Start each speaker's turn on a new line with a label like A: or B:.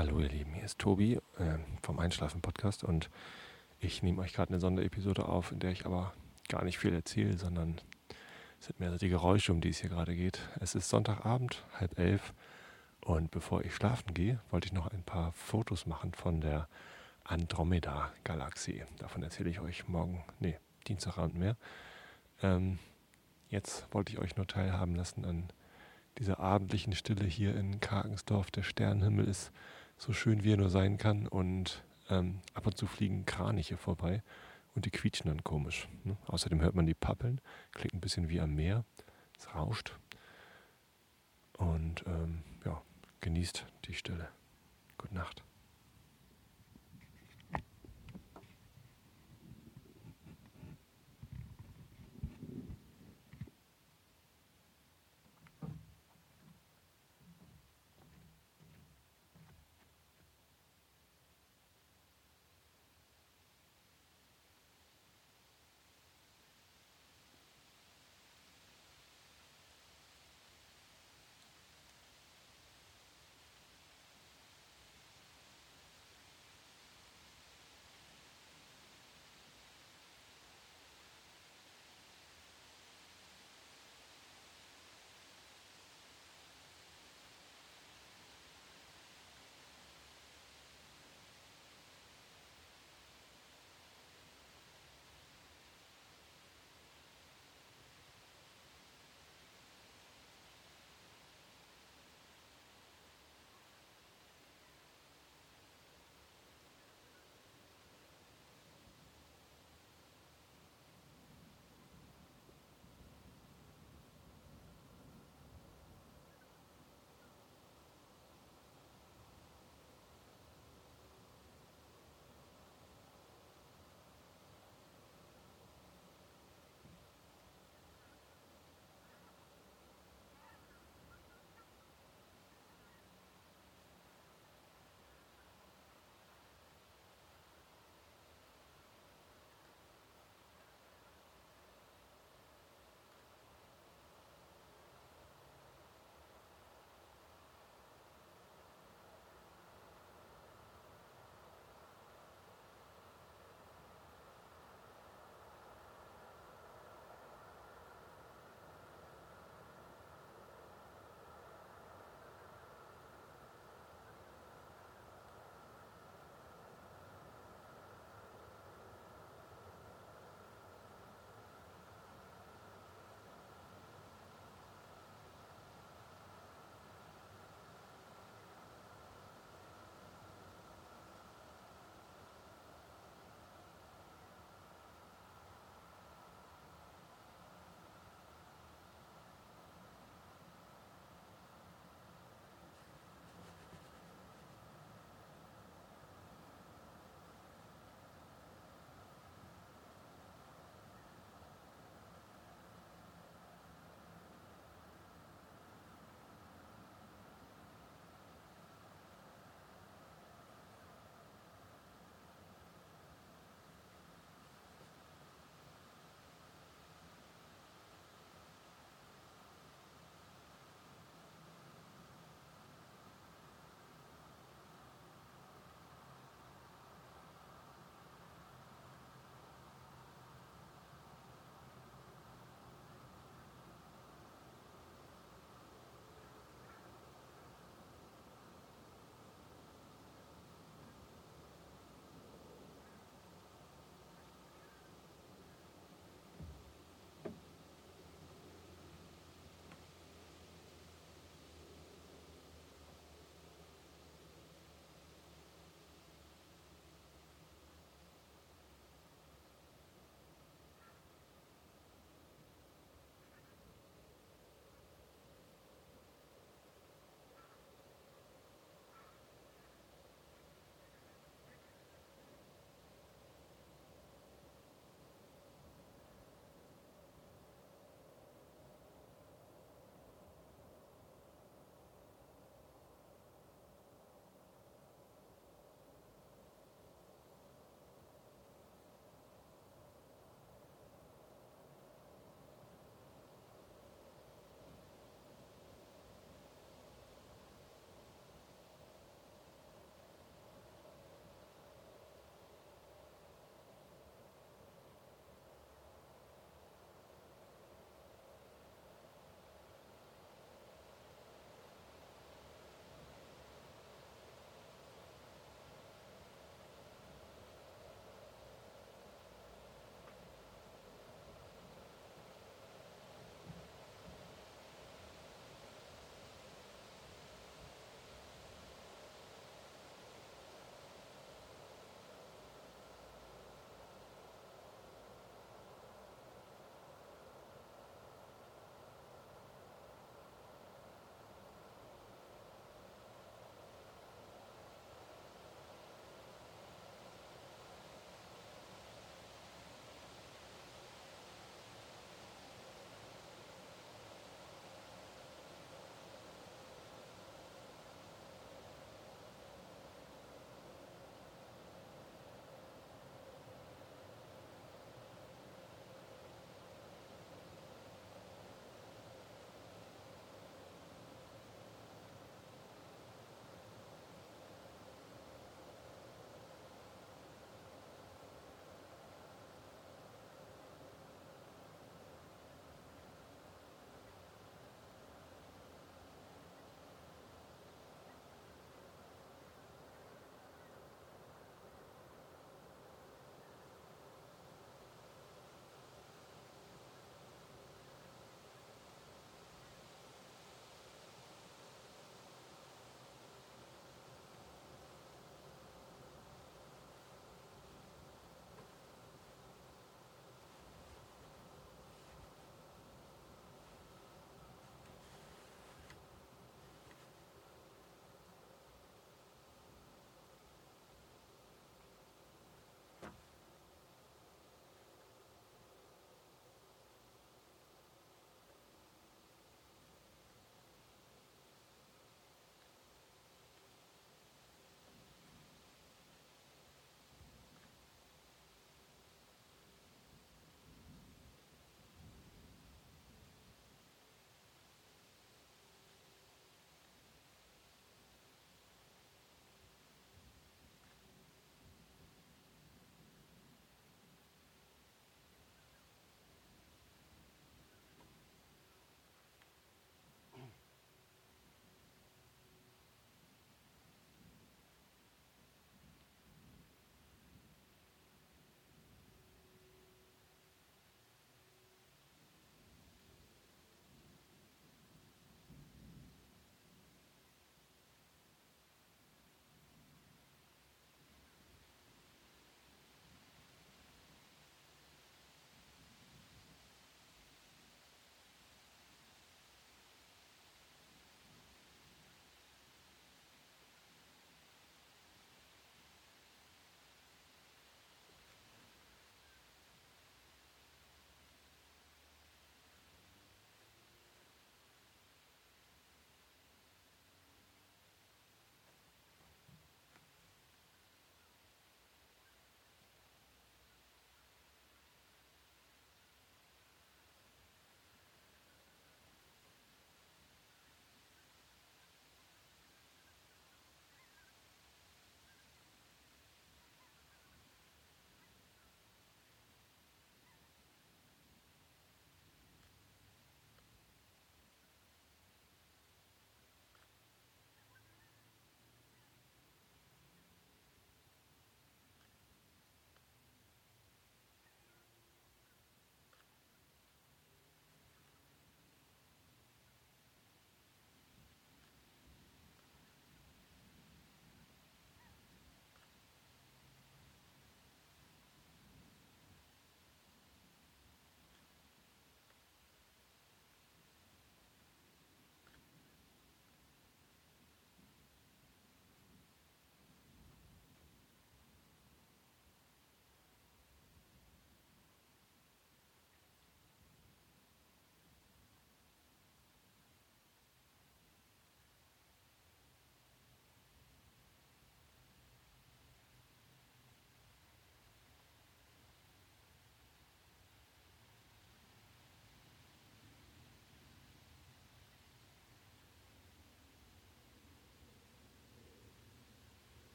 A: Hallo ihr Lieben, hier ist Tobi äh, vom Einschlafen Podcast und ich nehme euch gerade eine Sonderepisode auf, in der ich aber gar nicht viel erzähle, sondern es sind mehr so die Geräusche, um die es hier gerade geht. Es ist Sonntagabend, halb elf und bevor ich schlafen gehe, wollte ich noch ein paar Fotos machen von der Andromeda-Galaxie. Davon erzähle ich euch morgen, nee, Dienstagabend mehr. Ähm, jetzt wollte ich euch nur teilhaben lassen an dieser abendlichen Stille hier in Karkensdorf. Der Sternenhimmel ist so schön, wie er nur sein kann und ähm, ab und zu fliegen Kraniche vorbei und die quietschen dann komisch. Ne? Außerdem hört man die Pappeln, klingt ein bisschen wie am Meer, es rauscht und ähm, ja, genießt die Stille. Gute Nacht.